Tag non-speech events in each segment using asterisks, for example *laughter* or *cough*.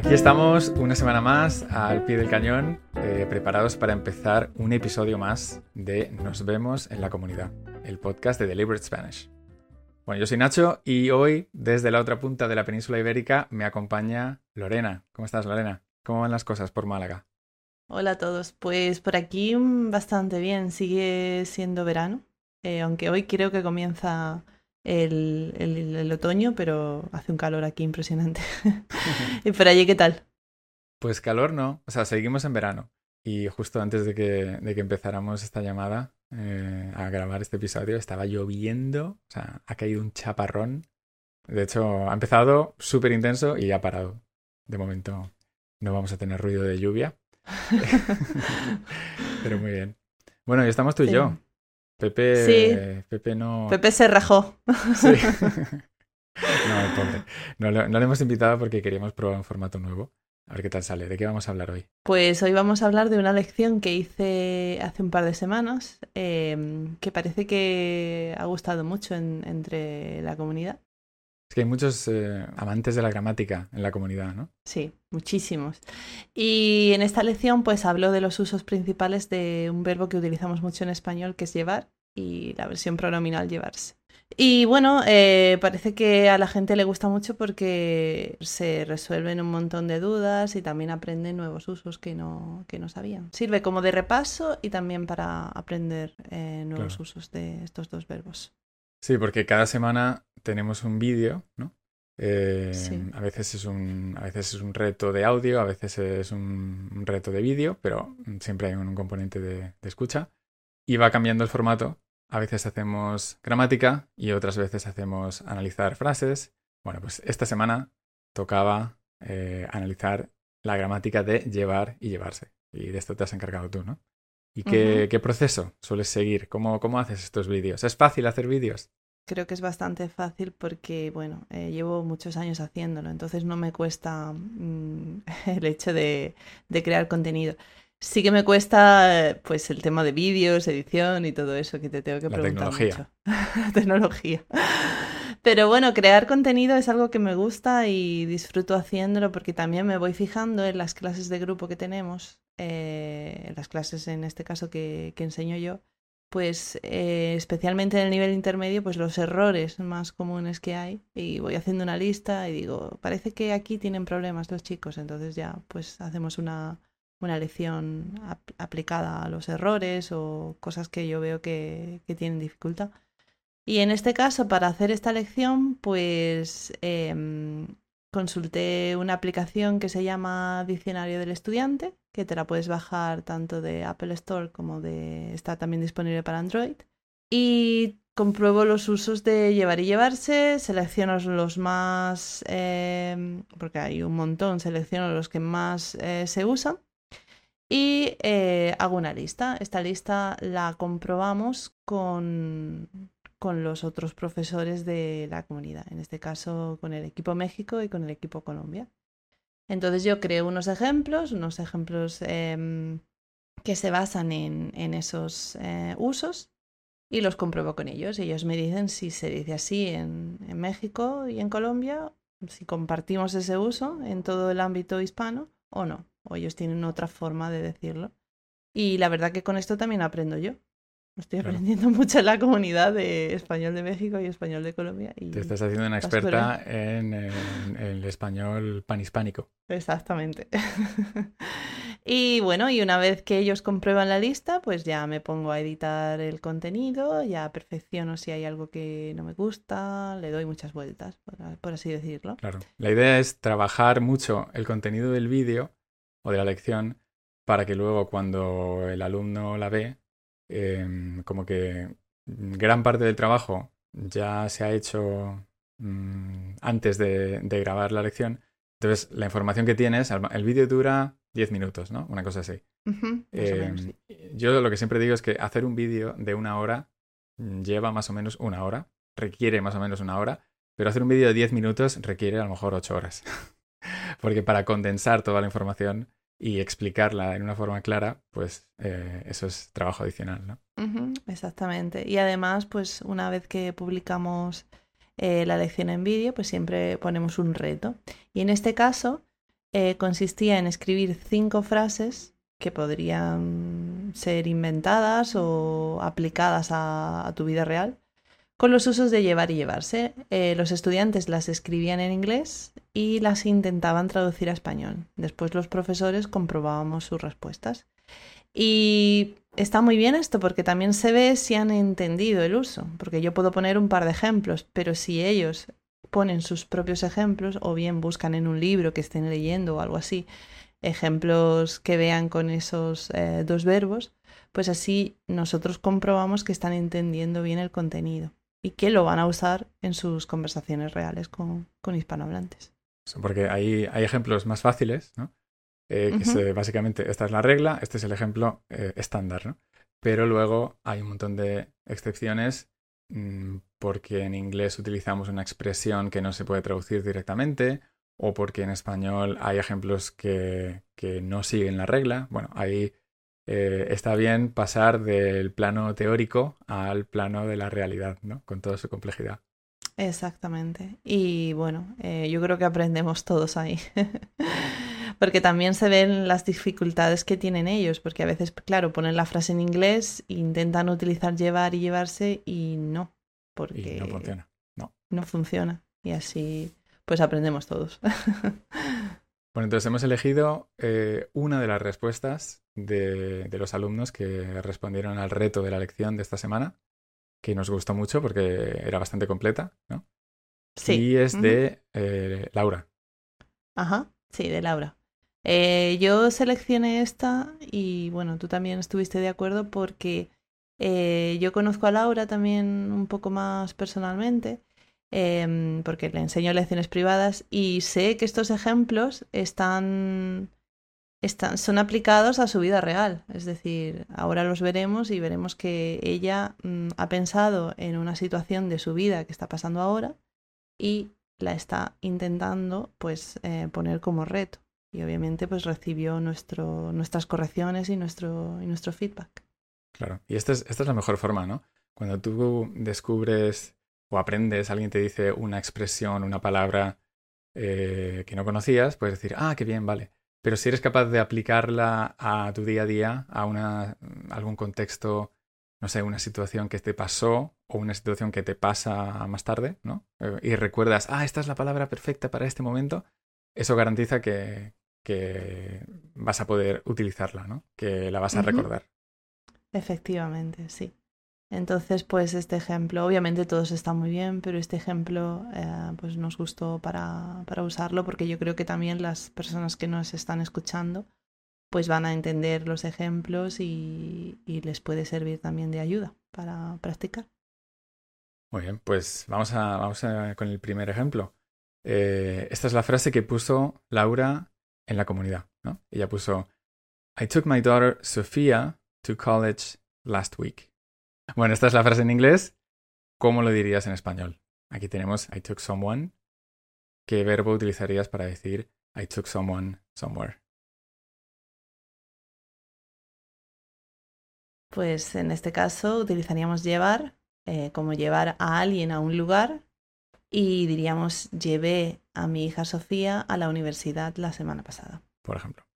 Aquí estamos una semana más al pie del cañón, eh, preparados para empezar un episodio más de Nos vemos en la comunidad, el podcast de Deliberate Spanish. Bueno, yo soy Nacho y hoy, desde la otra punta de la península ibérica, me acompaña Lorena. ¿Cómo estás, Lorena? ¿Cómo van las cosas por Málaga? Hola a todos. Pues por aquí mm, bastante bien. Sigue siendo verano, eh, aunque hoy creo que comienza el, el, el, otoño, pero hace un calor aquí impresionante. *laughs* ¿Y por allí qué tal? Pues calor no, o sea, seguimos en verano. Y justo antes de que, de que empezáramos esta llamada eh, a grabar este episodio, estaba lloviendo, o sea, ha caído un chaparrón. De hecho, ha empezado súper intenso y ha parado. De momento no vamos a tener ruido de lluvia. *laughs* *laughs* Pero muy bien. Bueno, y estamos tú y yo. Pepe, sí. Pepe no. Pepe se rajó. Sí. *laughs* *laughs* no, pobre. No, no, le hemos invitado porque queríamos probar un formato nuevo. A ver qué tal sale. ¿De qué vamos a hablar hoy? Pues hoy vamos a hablar de una lección que hice hace un par de semanas, eh, que parece que ha gustado mucho en, entre la comunidad. Es que hay muchos eh, amantes de la gramática en la comunidad, ¿no? Sí, muchísimos. Y en esta lección pues hablo de los usos principales de un verbo que utilizamos mucho en español, que es llevar, y la versión pronominal llevarse. Y bueno, eh, parece que a la gente le gusta mucho porque se resuelven un montón de dudas y también aprenden nuevos usos que no, que no sabían. Sirve como de repaso y también para aprender eh, nuevos Claro. usos de estos dos verbos. Sí, porque cada semana tenemos un vídeo, ¿no? Eh, Sí. A veces es un, a veces es un reto de audio, a veces es un, un reto de vídeo, pero siempre hay un, un componente de, de escucha. Y va cambiando el formato. A veces hacemos gramática y otras veces hacemos analizar frases. Bueno, pues esta semana tocaba eh, analizar la gramática de llevar y llevarse. Y de esto te has encargado tú, ¿no? ¿Y qué, qué proceso sueles seguir? ¿Cómo, ¿Cómo haces estos vídeos? ¿Es fácil hacer vídeos? Creo que es bastante fácil porque, bueno, eh, llevo muchos años haciéndolo, entonces no me cuesta mm, *laughs* el hecho de, de crear contenido. Sí que me cuesta, pues, el tema de vídeos, edición y todo eso que te tengo que La preguntar tecnología. mucho. La *laughs* tecnología. Pero bueno, crear contenido es algo que me gusta y disfruto haciéndolo porque también me voy fijando en las clases de grupo que tenemos, eh, en las clases en este caso que, que enseño yo, pues eh, especialmente en el nivel intermedio, pues los errores más comunes que hay y voy haciendo una lista y digo, parece que aquí tienen problemas los chicos, entonces ya pues hacemos una, una lección ap- aplicada a los errores o cosas que yo veo que, que tienen dificultad. Y en este caso, para hacer esta lección, pues em, consulté una aplicación que se llama Diccionario del Estudiante, que te la puedes bajar tanto de Apple Store como de... está también disponible para Android. Y compruebo los usos de llevar y llevarse, selecciono los más... em, porque hay un montón, selecciono los que más eh, se usan. Y eh, hago una lista. Esta lista la comprobamos con, con los otros profesores de la comunidad, en este caso con el equipo México y con el equipo Colombia. Entonces yo creo unos ejemplos, unos ejemplos em, que se basan en, esos eh, usos y los compruebo con ellos. Ellos me dicen si se dice así en, en México y en Colombia, si compartimos ese uso en todo el ámbito hispano o no. O ellos tienen otra forma de decirlo. Y la verdad que con esto también aprendo yo. Estoy Claro. aprendiendo *laughs* mucho en la comunidad de español de México y español de Colombia. Y... Te estás haciendo una experta en, en- en el español panhispánico. Exactamente. *laughs* y bueno, y una vez que ellos comprueban la lista, pues ya me pongo a editar el contenido, ya perfecciono si hay algo que no me gusta, le doy muchas vueltas, por, por así decirlo. Claro. La idea es trabajar mucho el contenido del vídeo o de la lección para que luego cuando el alumno la ve, em, como que gran parte del trabajo ya se ha hecho mm, antes de, de grabar la lección. Entonces, la información que tienes, el vídeo dura 10 minutos, ¿no? Una cosa así. Eh, menos, sí. yo lo que siempre digo es que hacer un vídeo de una hora mm, lleva más o menos una hora, requiere más o menos una hora, pero hacer un vídeo de 10 minutos requiere a lo mejor 8 horas. *laughs* Porque para condensar toda la información y explicarla en una forma clara, pues eh, eso es trabajo adicional, ¿no? Exactamente. Y además, pues una vez que publicamos eh, la lección en vídeo, pues siempre ponemos un reto. Y en este caso, eh, consistía en escribir cinco frases que podrían ser inventadas o aplicadas a, tu vida real, con los usos de llevar y llevarse. Eh, los estudiantes las escribían en inglés y las intentaban traducir a español. Después los profesores comprobábamos sus respuestas. Y está muy bien esto porque también se ve si han entendido el uso, porque yo puedo poner un par de ejemplos, pero si ellos ponen sus propios ejemplos o bien buscan en un libro que estén leyendo o algo así, ejemplos que vean con esos eh, dos verbos, pues así nosotros comprobamos que están entendiendo bien el contenido y que lo van a usar en sus conversaciones reales con, hispanohablantes. Porque hay, hay ejemplos más fáciles, ¿no? Eh, que básicamente, esta es la regla, este es el ejemplo eh, estándar, ¿no? Pero luego hay un montón de excepciones mm, porque en inglés utilizamos una expresión que no se puede traducir directamente o porque en español hay ejemplos que, no siguen la regla. Bueno, ahí eh, está bien pasar del plano teórico al plano de la realidad, ¿no? Con toda su complejidad. Exactamente. Y bueno, eh, yo creo que aprendemos todos ahí. *laughs* porque también se ven las dificultades que tienen ellos, porque a veces, claro, ponen la frase en inglés, intentan utilizar llevar y llevarse y no, porque no funciona. No. No funciona. Y así pues aprendemos todos. *laughs* Bueno, entonces hemos elegido eh, una de las respuestas de, los alumnos que respondieron al reto de la lección de esta semana, que nos gustó mucho porque era bastante completa, ¿no? Sí. Y es de eh, Laura. Ajá, sí, de Laura. Eh, yo seleccioné esta y bueno, tú también estuviste de acuerdo porque yo conozco a Laura también un poco más personalmente Em, porque le enseño lecciones privadas y sé que estos ejemplos están, están, son aplicados a su vida real. Es decir, ahora los veremos y veremos que ella mm, ha pensado en una situación de su vida que está pasando ahora y la está intentando pues eh, poner como reto. Y obviamente pues recibió nuestro, nuestras correcciones y nuestro, y nuestro feedback. Claro, y esta es, esta es la mejor forma, ¿no? Cuando tú descubres o aprendes, alguien te dice una expresión, una palabra eh, que no conocías, puedes decir, ah, qué bien, vale. Pero si eres capaz de aplicarla a tu día a día, a una, algún contexto, no sé, una situación que te pasó o una situación que te pasa más tarde, ¿no? Eh, y recuerdas, ah, esta es la palabra perfecta para este momento, eso garantiza que, que vas a poder utilizarla, ¿no? Que la vas a recordar. Efectivamente, sí. Entonces, pues este ejemplo, obviamente todos están muy bien, pero este ejemplo eh, pues nos gustó para, para, usarlo porque yo creo que también las personas que nos están escuchando pues van a entender los ejemplos y, les puede servir también de ayuda para practicar. Muy bien, pues vamos, a, vamos a, con el primer ejemplo. Eh, esta es la frase que puso Laura en la comunidad. ¿no? Ella puso, I took my daughter Sophia to college last week. Bueno, esta es la frase en inglés. ¿Cómo lo dirías en español? Aquí tenemos I took someone. ¿Qué verbo utilizarías para decir I took someone somewhere? Pues en este caso utilizaríamos llevar, eh, como llevar a alguien a un lugar, y diríamos llevé a mi hija Sofía a la universidad la semana pasada. Por ejemplo.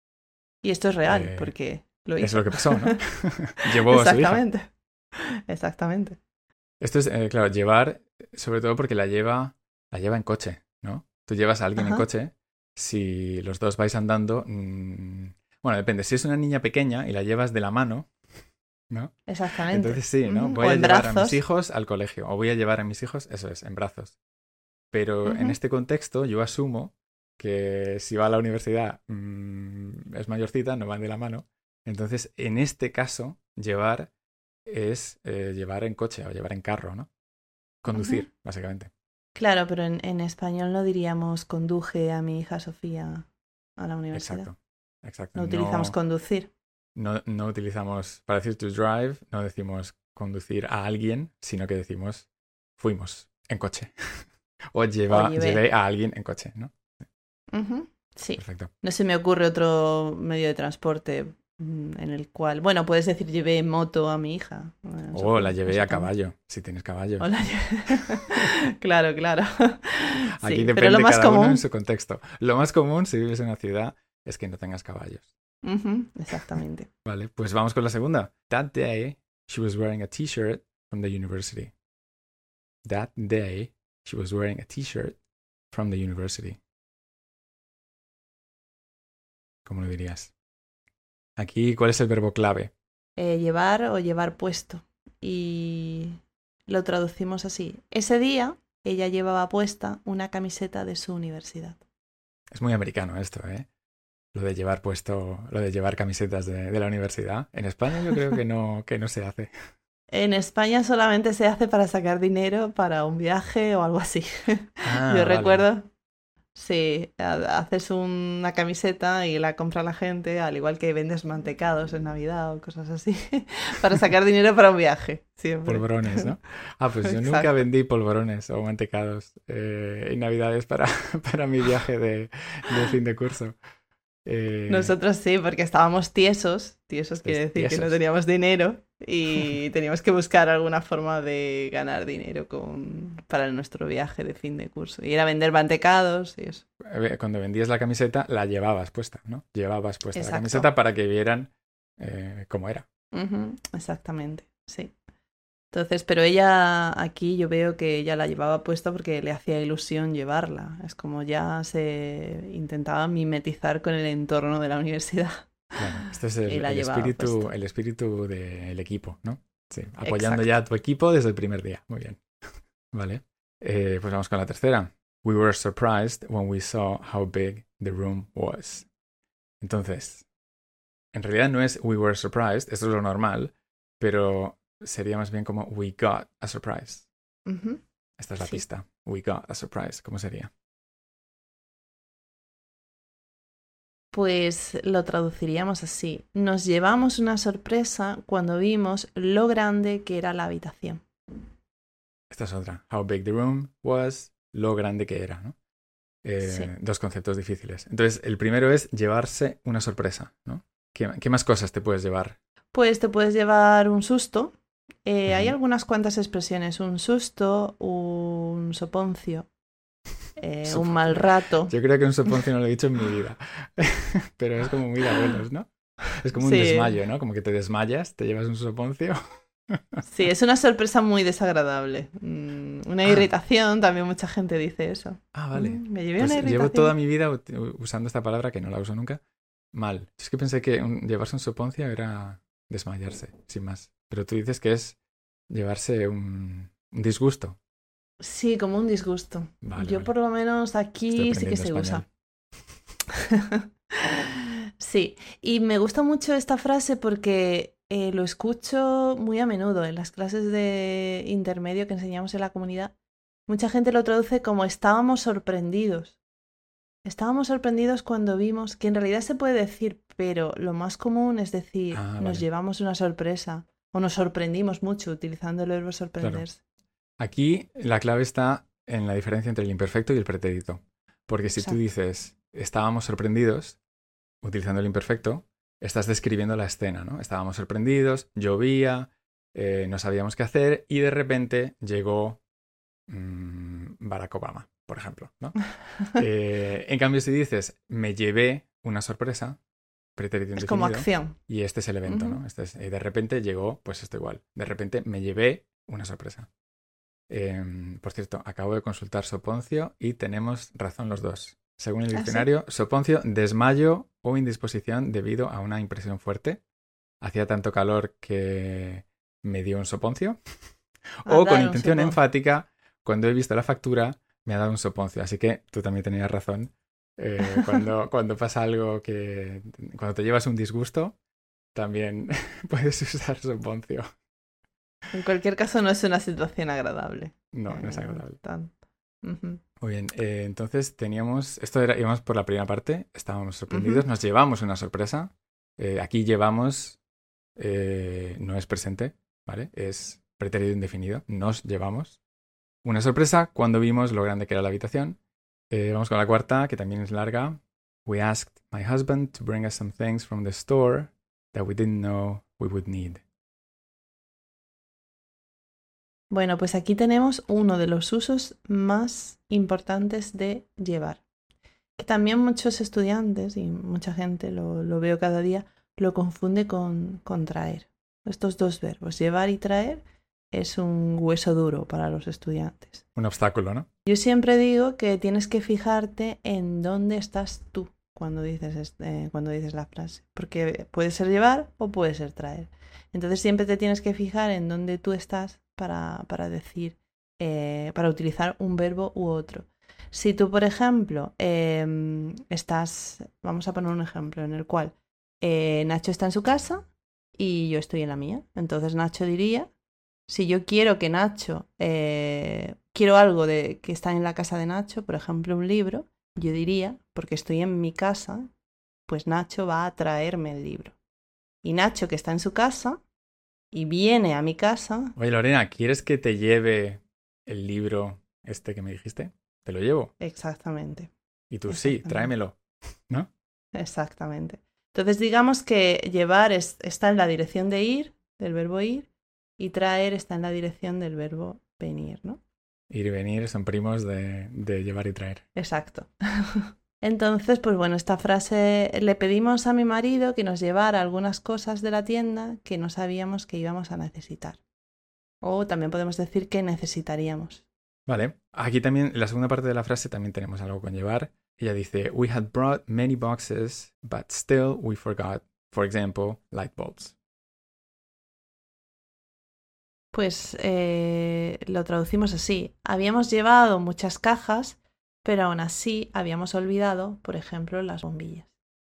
Y esto es real, eh, porque lo hice. Es lo que pasó, ¿no? *laughs* Llevó a su hija. Exactamente. *laughs* Esto es, eh, claro, llevar, sobre todo porque la lleva, la lleva en coche, ¿no? Tú llevas a alguien en coche, si los dos vais andando, mm, bueno, depende, si es una niña pequeña y la llevas de la mano, ¿no? Exactamente. Entonces sí, ¿no? Voy a llevar a mis hijos al colegio, o voy a llevar a mis hijos, eso es, en brazos. Pero en este contexto yo asumo que si va a la universidad mm, es mayorcita, no van de la mano. Entonces, en este caso, llevar es eh, llevar en coche o llevar en carro, ¿no? Conducir, básicamente. Claro, pero en, en, español no diríamos conduje a mi hija Sofía a la universidad. Exacto, exacto. No utilizamos conducir. No, no utilizamos, para decir to drive, no decimos conducir a alguien, sino que decimos fuimos en coche. *laughs* o lleva, llevé a alguien en coche, ¿no? Sí. Perfecto. No se me ocurre otro medio de transporte en el cual, bueno, puedes decir llevé moto a mi hija. Bueno, O supongo- la llevé a caballo, si tienes caballo. O la lle- *laughs* claro, claro. Aquí Sí, depende pero lo más cada uno común. en su contexto. Lo más común si vives en una ciudad es que no tengas caballos. Exactamente. Vale, pues vamos con la segunda. That day, she was wearing a t-shirt from the university. That day, she was wearing a t-shirt from the university. ¿Cómo lo dirías? Aquí, ¿cuál es el verbo clave? Eh, llevar o llevar puesto. Y lo traducimos así. Ese día ella llevaba puesta una camiseta de su universidad. Es muy americano esto, ¿eh? Lo de llevar puesto, lo de llevar camisetas de, de la universidad. En España yo creo que no, *laughs* que no se hace. En España solamente se hace para sacar dinero para un viaje o algo así. *laughs* Ah, Yo vale. recuerdo. Sí, ha- haces una camiseta y la compra la gente, al igual que vendes mantecados en Navidad o cosas así, *laughs* para sacar dinero para un viaje. Siempre. Polvorones, ¿no? Ah, pues yo nunca vendí polvorones o mantecados eh, en Navidades para, *laughs* para mi viaje de, de fin de curso. Eh, Nosotros sí, porque estábamos tiesos. Tiesos quiere decir que no teníamos dinero *laughs* y teníamos que buscar alguna forma de ganar dinero con... para nuestro viaje de fin de curso. Y era vender mantecados y eso. Cuando vendías la camiseta, la llevabas puesta, ¿no? Llevabas puesta la camiseta para que vieran eh, cómo era. Exactamente, sí. Entonces, pero ella aquí yo veo que ella la llevaba puesta porque le hacía ilusión llevarla. Es como ya se intentaba mimetizar con el entorno de la universidad. Claro, este es *laughs* el, espíritu, puesta. el espíritu del equipo, ¿no? Sí, apoyando Exacto. ya a tu equipo desde el primer día. Muy bien. *laughs* Vale. Eh, pues vamos con la tercera. We were surprised when we saw how big the room was. Entonces, en realidad no es we were surprised, esto es lo normal, pero sería más bien como we got a surprise. Esta es la Sí. pista. We got a surprise. ¿Cómo sería? Pues lo traduciríamos así. Nos llevamos una sorpresa cuando vimos lo grande que era la habitación. Esta es otra. How big the room was, lo grande que era, ¿no? Eh, Sí. Dos conceptos difíciles. Entonces, el primero es llevarse una sorpresa, ¿no? ¿Qué, qué más cosas te puedes llevar? Pues te puedes llevar un susto. Eh, Hay algunas cuantas expresiones. Un susto, un soponcio, *laughs* eh, un mal rato. Yo creo que un soponcio no lo he dicho en mi vida. *laughs* *laughs* Pero es como muy de abuelos, ¿no? Es como un desmayo, ¿no? Como que te desmayas, te llevas un soponcio. Sí, es una sorpresa muy desagradable. Mm, Una Ah. irritación, también mucha gente dice eso. Ah, vale. Mm, Me llevé Pues una llevo irritación. toda mi vida usando esta palabra que no la uso nunca. Mal. Es que pensé que un- llevarse un soponcio era desmayarse, sin más. Pero tú dices que es llevarse un, un disgusto. Sí, como un disgusto. Vale, Yo vale. por lo menos aquí sí que se usa. *laughs* sí, y me gusta mucho esta frase porque eh, lo escucho muy a menudo en las clases de intermedio que enseñamos en la comunidad. Mucha gente lo traduce como estábamos sorprendidos. Estábamos sorprendidos cuando vimos que en realidad se puede decir, pero lo más común es decir, Ah, nos llevamos una sorpresa o nos sorprendimos mucho utilizando el verbo sorprenderse. Aquí la clave está en la diferencia entre el imperfecto y el pretérito. Porque si tú dices estábamos sorprendidos, utilizando el imperfecto, estás describiendo la escena, ¿no? Estábamos sorprendidos, llovía, eh, no sabíamos qué hacer y de repente llegó mm, Barack Obama, por ejemplo, ¿no? *laughs* Eh, en cambio, si dices me llevé una sorpresa, pretérito Es como acción. y este es el evento. ¿no? Este es- y de repente llegó, pues esto igual. De repente me llevé una sorpresa. Em, por cierto, acabo de consultar Soponcio y tenemos razón los dos. Según el ¿Ah, sí? diccionario, Soponcio, desmayo o indisposición debido a una impresión fuerte. Hacía tanto calor que me dio un soponcio. *laughs* O dar con intención enfática, cuando he visto la factura, me ha dado un soponcio. Así que tú también tenías razón. Eh, cuando, *laughs* cuando pasa algo que. Cuando te llevas un disgusto, también *laughs* puedes usar soponcio. En cualquier caso, no es una situación agradable. No, no es Eh, agradable. tan- Ujú. Muy bien, eh, entonces teníamos. Esto era, íbamos por la primera parte, estábamos sorprendidos, nos llevamos una sorpresa. Eh, aquí llevamos. no es presente, ¿vale? Es pretérito indefinido. Nos llevamos una sorpresa cuando vimos lo grande que era la habitación. Eh, vamos con la cuarta, que también es larga. We asked my husband to bring us some things from the store that we didn't know we would need. Bueno, pues aquí tenemos uno de los usos más importantes de llevar. Que también muchos estudiantes y mucha gente lo, lo veo cada día lo confunde con, con traer. Estos dos verbos, llevar y traer, es un hueso duro para los estudiantes. Un obstáculo, ¿no? Yo siempre digo que tienes que fijarte en dónde estás tú cuando dices, eh, cuando dices la frase, porque puede ser llevar o puede ser traer. Entonces siempre te tienes que fijar en dónde tú estás para, para decir, eh, para utilizar un verbo u otro. Si tú, por ejemplo, eh, estás, vamos a poner un ejemplo en el cual eh, Nacho está en su casa y yo estoy en la mía. Entonces Nacho diría, si yo quiero que Nacho, quiero algo de que está en la casa de Nacho, por ejemplo un libro, yo diría, porque estoy en mi casa, pues Nacho va a traerme el libro. Y Nacho, que está en su casa y viene a mi casa, Oye, Lorena, ¿quieres que te lleve el libro este que me dijiste? Te lo llevo. exactamente, Y tú, sí, tráemelo. ¿No? exactamente. Entonces digamos que llevar es- está en la dirección de ir, del verbo ir, y traer está en la dirección del verbo venir, ¿no? Ir y venir son primos de, de llevar y traer. Exacto. *laughs* Entonces, pues bueno, esta frase le pedimos a mi marido que nos llevara algunas cosas de la tienda que no sabíamos que íbamos a necesitar. O también podemos decir que necesitaríamos. Vale. Aquí también, en la segunda parte de la frase también tenemos algo con llevar. Ella dice, we had brought many boxes, but still we forgot, for example, light bulbs. Pues eh, lo traducimos así. Habíamos llevado muchas cajas, pero aún así habíamos olvidado, por ejemplo, las bombillas.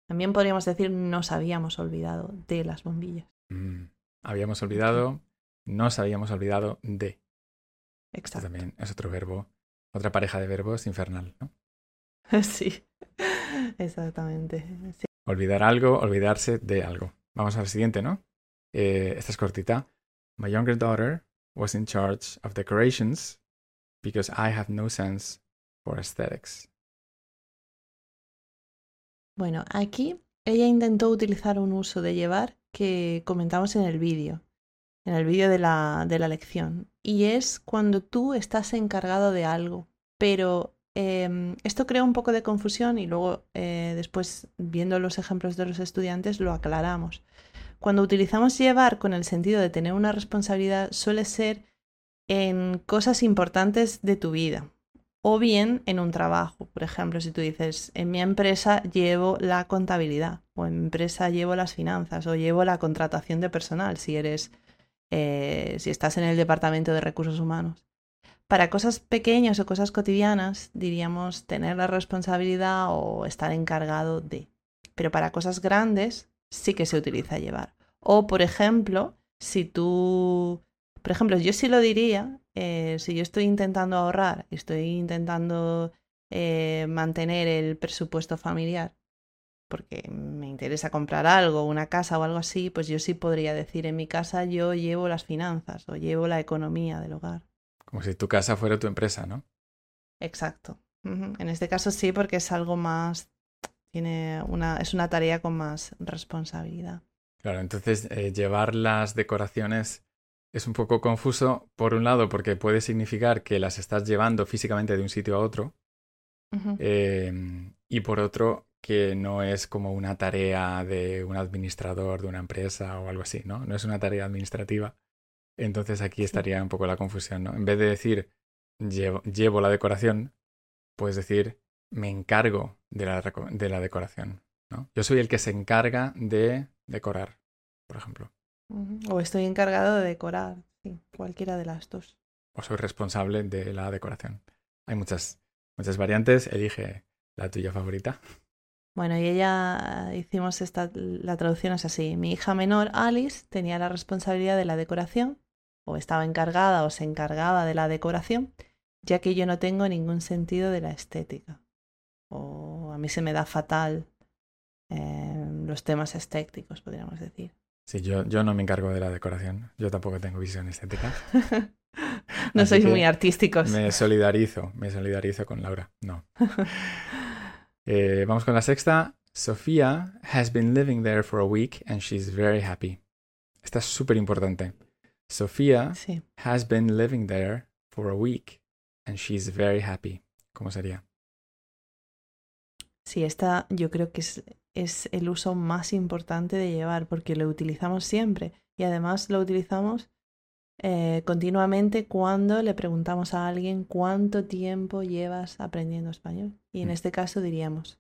También podríamos decir nos habíamos olvidado de las bombillas. Mm, Habíamos olvidado, nos habíamos olvidado de. Esto Exacto. también es otro verbo, otra pareja de verbos infernal, ¿no? *laughs* Sí, exactamente. Sí. Olvidar algo, olvidarse de algo. Vamos al siguiente, ¿no? Eh, esta es cortita. My younger daughter was in charge of decorations because I have no sense for aesthetics. Bueno, aquí ella intentó utilizar un uso de llevar que comentamos en el vídeo, en el vídeo de la, de la lección. Y es cuando tú estás encargado de algo, pero eh, esto crea un poco de confusión y luego eh, después, viendo los ejemplos de los estudiantes, lo aclaramos. Cuando utilizamos llevar con el sentido de tener una responsabilidad, suele ser en cosas importantes de tu vida, o bien en un trabajo. Por ejemplo, si tú dices, en mi empresa llevo la contabilidad, o en mi empresa llevo las finanzas, o llevo la contratación de personal, si eres, eh, si estás en el departamento de recursos humanos. Para cosas pequeñas o cosas cotidianas, diríamos tener la responsabilidad o estar encargado de. Pero para cosas grandes, sí que se utiliza llevar. O, por ejemplo, si tú por ejemplo, yo sí lo diría, eh, si yo estoy intentando ahorrar, estoy intentando eh, mantener el presupuesto familiar, porque me interesa comprar algo, una casa o algo así, pues yo sí podría decir, en mi casa yo llevo las finanzas o llevo la economía del hogar. Como si tu casa fuera tu empresa, ¿no? Exacto. En este caso sí, porque es algo más, tiene una, es una tarea con más responsabilidad. Claro, entonces eh, llevar las decoraciones es un poco confuso, por un lado, porque puede significar que las estás llevando físicamente de un sitio a otro, eh, y por otro, que no es como una tarea de un administrador de una empresa o algo así, ¿no? No es una tarea administrativa. Entonces aquí estaría un poco la confusión, ¿no? En vez de decir llevo, llevo la decoración, puedes decir me encargo de la, de la decoración, ¿no? Yo soy el que se encarga de decorar, por ejemplo. O estoy encargado de decorar, sí, cualquiera de las dos. o soy responsable de la decoración. Hay muchas, muchas variantes, elige la tuya favorita. Bueno, y ella hicimos esta, la traducción es así. Mi hija menor, Alice, tenía la responsabilidad de la decoración, o estaba encargada o se encargaba de la decoración, ya que yo no tengo ningún sentido de la estética. O a mí se me da fatal eh, los temas estéticos, podríamos decir. Sí, yo, yo no me encargo de la decoración, yo tampoco tengo visión estética. *laughs* no Así sois muy artísticos. Me solidarizo, me solidarizo con Laura. No. *laughs* Eh, vamos con la sexta. Sofía has been living there for a week and she's very happy. Esta es súper importante. Sofía Sí. has been living there for a week and she's very happy. ¿Cómo sería? Sí, esta yo creo que es, es el uso más importante de llevar porque lo utilizamos siempre y además lo utilizamos eh, continuamente cuando le preguntamos a alguien cuánto tiempo llevas aprendiendo español. Y en Mm. este caso diríamos,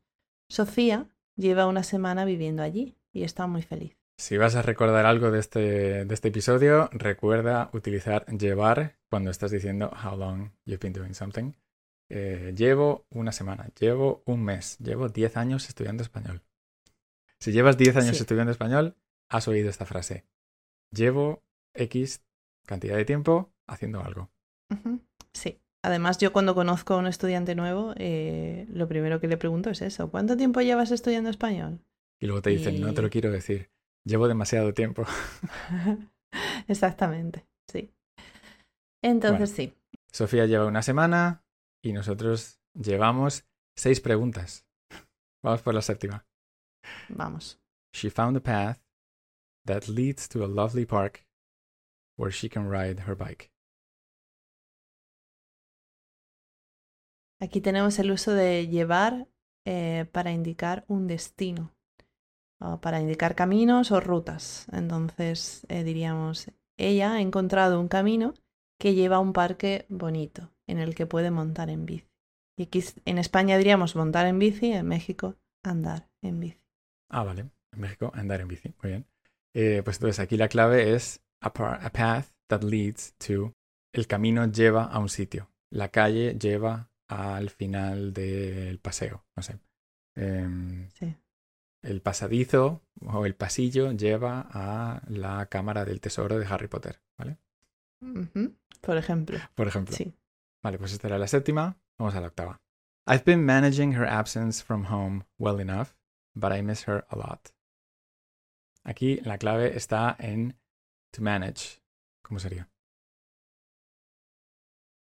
Sofía lleva una semana viviendo allí y está muy feliz. Si vas a recordar algo de este, de este episodio, recuerda utilizar llevar cuando estás diciendo how long you've been doing something. Eh, llevo una semana, llevo un mes, llevo 10 años estudiando español. Si llevas 10 años Sí. estudiando español, has oído esta frase. Llevo X cantidad de tiempo haciendo algo. Sí. Además, yo cuando conozco a un estudiante nuevo, eh, lo primero que le pregunto es eso, ¿cuánto tiempo llevas estudiando español? Y luego te dicen, no te lo quiero decir, llevo demasiado tiempo. *laughs* Exactamente, sí. Entonces sí, Sofía lleva una semana y nosotros llevamos seis preguntas. Vamos por la séptima. vamos. She found a path that leads to a lovely park where she can ride her bike. Aquí tenemos el uso de llevar eh, para indicar un destino, o para indicar caminos o rutas. Entonces eh, diríamos, ella ha encontrado un camino que lleva a un parque bonito en el que puede montar en bici. Y aquí en España diríamos montar en bici, en México andar en bici. Ah, vale. En México, andar en bici. Muy bien. Eh, pues entonces aquí la clave es a, path that leads to. El camino lleva a un sitio. La calle lleva al final del paseo. No sé. Em, Sí. el pasadizo o el pasillo lleva a la cámara del tesoro de Harry Potter. ¿Vale? Por ejemplo, Por ejemplo. sí. Vale, pues esta era la séptima. Vamos a la octava. I've been managing her absence from home well enough, but I miss her a lot. Aquí la clave está en to manage. ¿Cómo sería?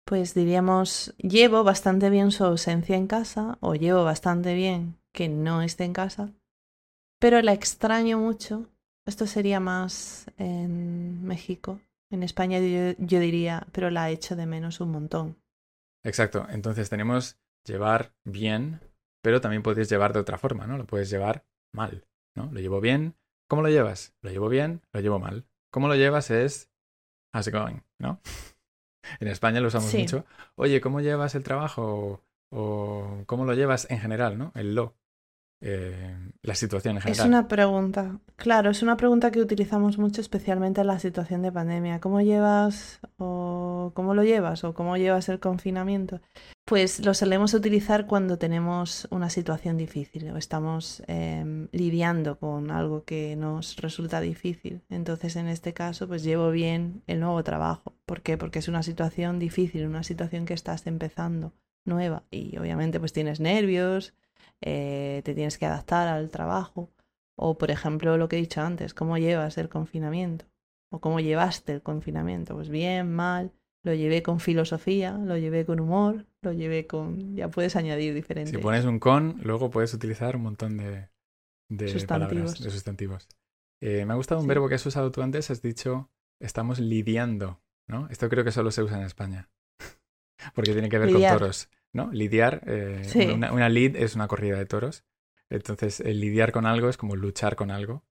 Pues diríamos, llevo bastante bien su ausencia en casa o llevo bastante bien que no esté en casa, pero la extraño mucho. Esto sería más en México. En España yo, yo diría, pero la echo de menos un montón. Exacto. Entonces tenemos llevar bien, pero también puedes llevar de otra forma, ¿no? Lo puedes llevar mal, ¿no? Lo llevo bien. ¿Cómo lo llevas? Lo llevo bien, lo llevo mal. ¿Cómo lo llevas? Es how's it going, ¿no? *laughs* En España lo usamos Sí. mucho. Oye, ¿cómo llevas el trabajo? O, o ¿cómo lo llevas en general, ¿no? El lo. Eh, la situación en Es general. una pregunta, claro, es una pregunta que utilizamos mucho especialmente en la situación de pandemia. ¿Cómo llevas o cómo lo llevas o cómo llevas el confinamiento? Pues lo solemos utilizar cuando tenemos una situación difícil o estamos em, lidiando con algo que nos resulta difícil. Entonces, en este caso, pues llevo bien el nuevo trabajo. ¿Por qué? Porque es una situación difícil, una situación que estás empezando, nueva. Y obviamente pues tienes nervios, eh, te tienes que adaptar al trabajo. O, por ejemplo, lo que he dicho antes, ¿cómo llevas el confinamiento? ¿O cómo llevaste el confinamiento? Pues bien, mal, lo llevé con filosofía, lo llevé con humor, lo llevé con... Ya puedes añadir diferentes. Si pones un con, luego puedes utilizar un montón de, de palabras, Sustantivos. de sustantivos. Eh, me ha gustado un Sí. verbo que has usado tú antes, has dicho estamos lidiando, ¿no? Esto creo que solo se usa en España. *laughs* Porque tiene que ver Lidiar. con toros, ¿no? Lidiar, eh, Sí. una, una lead es una corrida de toros. Entonces, el lidiar con algo es como luchar con algo.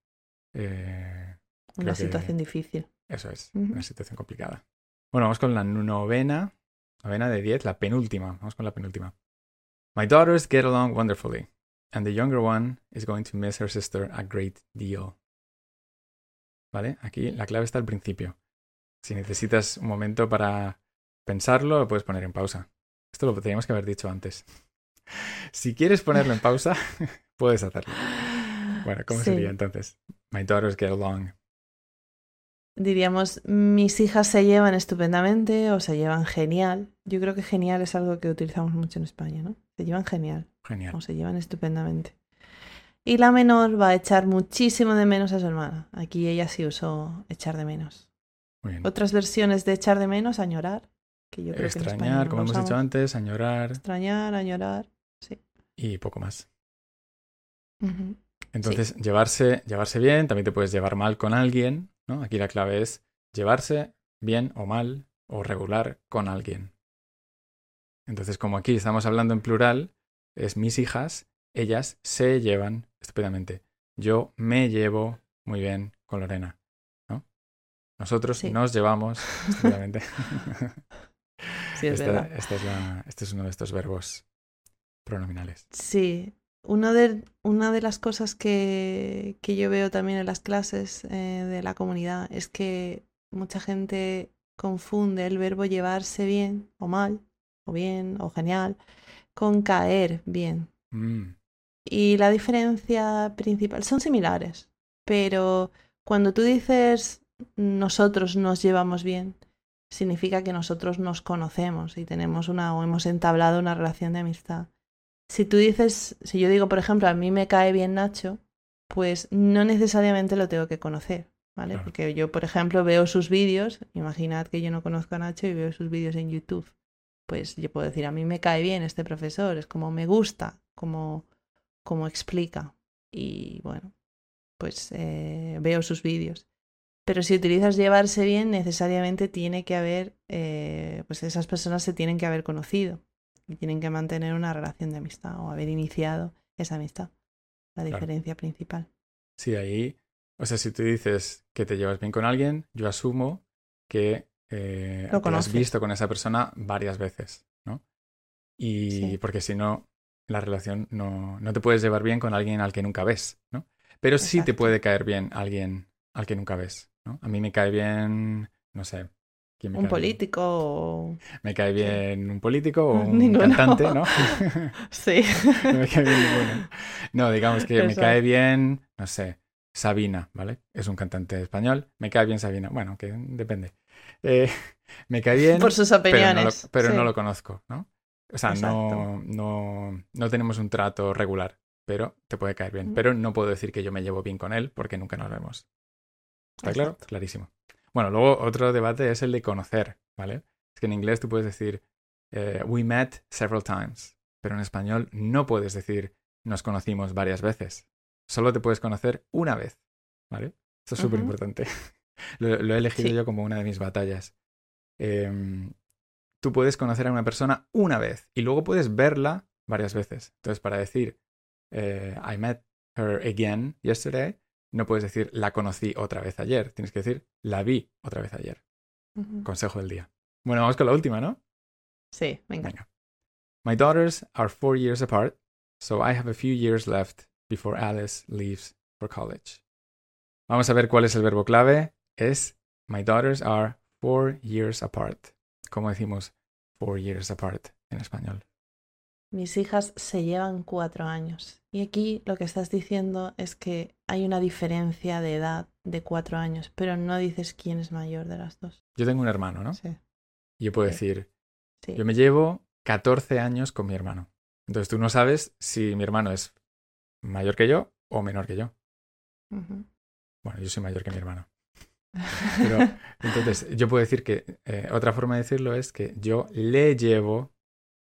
Eh, Una que- situación difícil. eso es, una situación complicada. Bueno, vamos con la novena, novena de 10, la penúltima. Vamos con la penúltima. My daughters get along wonderfully, and the younger one is going to miss her sister a great deal. ¿Vale? Aquí la clave está al principio. Si necesitas un momento para pensarlo, lo puedes poner en pausa. Esto lo teníamos que haber dicho antes. Si quieres ponerlo en pausa, *laughs* puedes hacerlo. Bueno, ¿cómo Sí. sería entonces? My daughters get along. Diríamos, mis hijas se llevan estupendamente o se llevan genial. Yo creo que genial es algo que utilizamos mucho en España, ¿no? Se llevan genial Genial. o se llevan estupendamente. Y la menor va a echar muchísimo de menos a su hermana. Aquí ella sí usó echar de menos. Muy bien. Otras versiones de echar de menos, añorar, que yo creo que en España Extrañar, no como hemos dicho antes, añorar Extrañar, añorar. y poco más. Entonces, llevarse, llevarse bien, también te puedes llevar mal con alguien, ¿no? Aquí la clave es llevarse bien o mal o regular con alguien. Entonces, como aquí estamos hablando en plural, es mis hijas, ellas se llevan estupendamente. Yo me llevo muy bien con Lorena, ¿no? Nosotros nos llevamos *laughs* estupendamente. *laughs* sí, es esta, esta es la, este es uno de estos verbos pronominales. Sí, una de, una de las cosas que, que, yo veo también en las clases eh, de la comunidad es que mucha gente confunde el verbo llevarse bien o mal, o bien o genial, con caer bien. Mm. Y la diferencia principal son similares, pero cuando tú dices nosotros nos llevamos bien, significa que nosotros nos conocemos y tenemos una o hemos entablado una relación de amistad si tú dices, si yo digo, por ejemplo, a mí me cae bien Nacho, pues no necesariamente lo tengo que conocer, ¿vale? Porque yo, por ejemplo, veo sus vídeos, imaginad que yo no conozco a Nacho y veo sus vídeos en YouTube. Pues yo puedo decir, a mí me cae bien este profesor, es como me gusta, como, como explica. Y bueno, pues eh, veo sus vídeos. Pero si utilizas llevarse bien, necesariamente tiene que haber, eh, pues esas personas se tienen que haber conocido y tienen que mantener una relación de amistad o haber iniciado esa amistad. La diferencia principal. Sí, ahí, o sea, si tú dices que te llevas bien con alguien, yo asumo que eh, Lo te has visto con esa persona varias veces, ¿no? Y porque si no, la relación no, no te puedes llevar bien con alguien al que nunca ves, ¿no? Pero sí te puede caer bien alguien al que nunca ves, ¿no? A mí me cae bien, no sé, un político o... Me cae bien un político o *laughs* un cantante, ¿no? *laughs* sí. *laughs* no me cae bien ninguno. No, digamos que me cae bien, no sé, Sabina, ¿vale? Es un cantante español. Me cae bien Sabina. Bueno, que depende. Eh, me cae bien. Por sus opiniones. Pero, no lo, conozco, ¿no? O sea, no, no, no tenemos un trato regular, pero te puede caer bien. Pero no puedo decir que yo me llevo bien con él porque nunca nos vemos. ¿Está claro? Clarísimo. Bueno, luego otro debate es el de conocer, ¿vale? Es que en inglés tú puedes decir eh, we met several times, pero en español no puedes decir nos conocimos varias veces. Solo te puedes conocer una vez, ¿vale? Esto es súper importante. *laughs* lo, he elegido yo como una de mis batallas. Em, tú puedes conocer a una persona una vez y luego puedes verla varias veces. Entonces, para decir eh, I met her again yesterday, no puedes decir la conocí otra vez ayer, tienes que decir la vi otra vez ayer. Consejo del día. Bueno, vamos con la última, ¿no? Sí, venga. venga. My daughters are four years apart, so I have a few years left before Alice leaves for college. Vamos a ver cuál es el verbo clave. Es My daughters are four years apart. ¿Cómo decimos four years apart en español? Mis hijas se llevan cuatro años. Y aquí lo que estás diciendo es que hay una diferencia de edad de cuatro años, pero no dices quién es mayor de las dos. Yo tengo un hermano, ¿no? Sí. Y yo puedo decir, yo me llevo 14 años con mi hermano. Entonces tú no sabes si mi hermano es mayor que yo o menor que yo. Bueno, yo soy mayor que mi hermano. Pero, *laughs* entonces, yo puedo decir que eh, otra forma de decirlo es que yo le llevo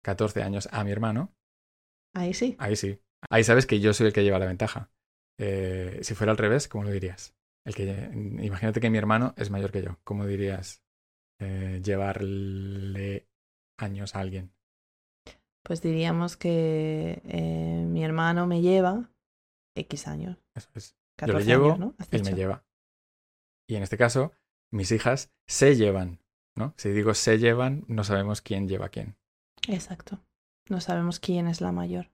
14 años a mi hermano. Ahí sí. Ahí sí. Ahí sabes que yo soy el que lleva la ventaja. Eh, si fuera al revés, ¿cómo lo dirías? El que, imagínate que mi hermano es mayor que yo. ¿Cómo dirías eh, llevarle años a alguien? Pues diríamos que eh, mi hermano me lleva X años. Eso es. Yo le llevo, ¿no? él me lleva. Y en este caso, mis hijas se llevan, ¿no? Si digo se llevan, no sabemos quién lleva a quién. Exacto. No sabemos quién es la mayor.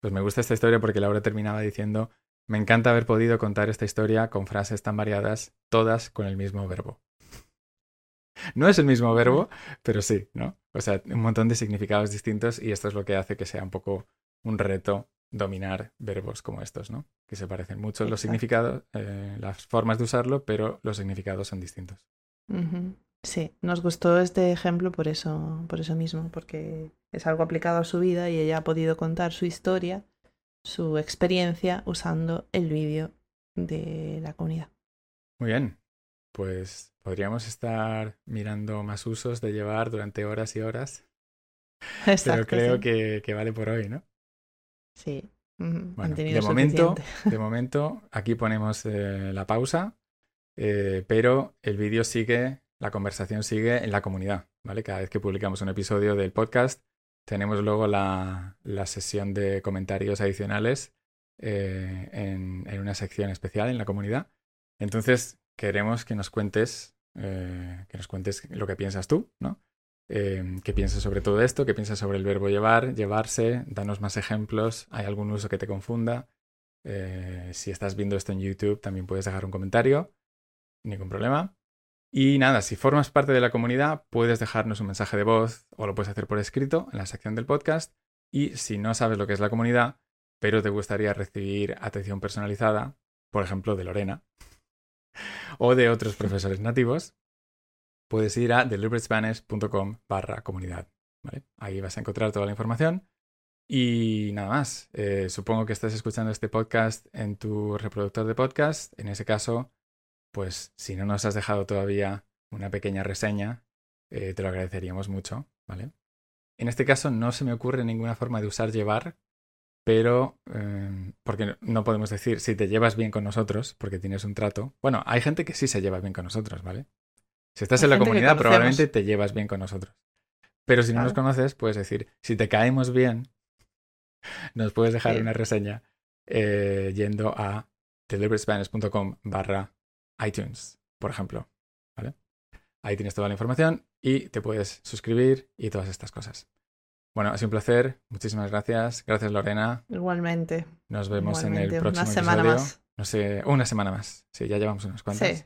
Pues me gusta esta historia porque Laura terminaba diciendo, me encanta haber podido contar esta historia con frases tan variadas, todas con el mismo verbo. *laughs* No es el mismo verbo, pero sí, ¿no? O sea, un montón de significados distintos y esto es lo que hace que sea un poco un reto dominar verbos como estos, ¿no? Que se parecen mucho los significados, eh, las formas de usarlo, pero los significados son distintos. Sí, nos gustó este ejemplo por eso, por eso mismo, porque es algo aplicado a su vida y ella ha podido contar su historia, su experiencia usando el vídeo de la comunidad. Muy bien, pues podríamos estar mirando más usos de llevar durante horas y horas. *laughs* Exacto, pero creo que, que vale por hoy, ¿no? Sí, Bueno, de momento, de momento, *laughs* aquí ponemos eh, la pausa, eh, pero el vídeo sigue, la conversación sigue en la comunidad, ¿vale? Cada vez que publicamos un episodio del podcast, tenemos luego la, sesión de comentarios adicionales eh, en, en, una sección especial en la comunidad. Entonces, queremos que nos cuentes, que nos cuentes lo que piensas tú, ¿no? eh, qué piensas sobre todo esto, qué piensas sobre el verbo llevar, llevarse, danos más ejemplos, hay algún uso que te confunda. Eh, si estás viendo esto en YouTube, también puedes dejar un comentario, ningún problema. Y nada, si formas parte de la comunidad, puedes dejarnos un mensaje de voz o lo puedes hacer por escrito en la sección del podcast. Y si no sabes lo que es la comunidad, pero te gustaría recibir atención personalizada, por ejemplo, de Lorena *laughs* o de otros *laughs* profesores nativos, puedes ir a deliberatespanish.com barra comunidad. Ahí vas a encontrar toda la información. Y nada más, eh, supongo que estás escuchando este podcast en tu reproductor de podcast. En ese caso, pues si no nos has dejado todavía una pequeña reseña, eh, te lo agradeceríamos mucho, ¿vale? En este caso no se me ocurre ninguna forma de usar llevar, pero em, porque no podemos decir si te llevas bien con nosotros, porque tienes un trato. Bueno, hay gente que sí se lleva bien con nosotros, ¿vale? Si estás en la comunidad, probablemente te llevas bien con nosotros. Pero si no nos conoces, puedes decir, si te caemos bien, *laughs* nos puedes dejar una reseña eh, yendo a deliveryspanish.com barra iTunes, por ejemplo. ¿vale? Ahí tienes toda la información y te puedes suscribir y todas estas cosas. Bueno, ha sido un placer. Muchísimas gracias. Gracias, Lorena. Igualmente. Nos vemos en el próximo una semana Más. No sé, una semana más. Sí, ya llevamos unas cuantas. Sí.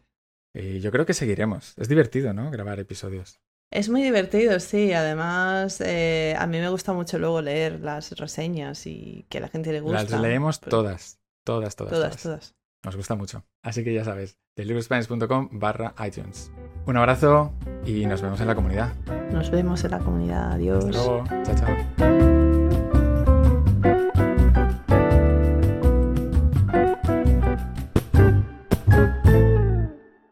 Y yo creo que seguiremos. Es divertido, ¿no? Grabar episodios. Es muy divertido, sí. Además, eh, a mí me gusta mucho luego leer las reseñas y que a la gente le gusta. Las leemos todas, todas, todas, todas. Todas, Nos gusta mucho. Así que ya sabes, delibrospanish.com barra iTunes. Un abrazo y nos vemos en la comunidad. Nos vemos en la comunidad. Adiós. Hasta luego. Chao, chao.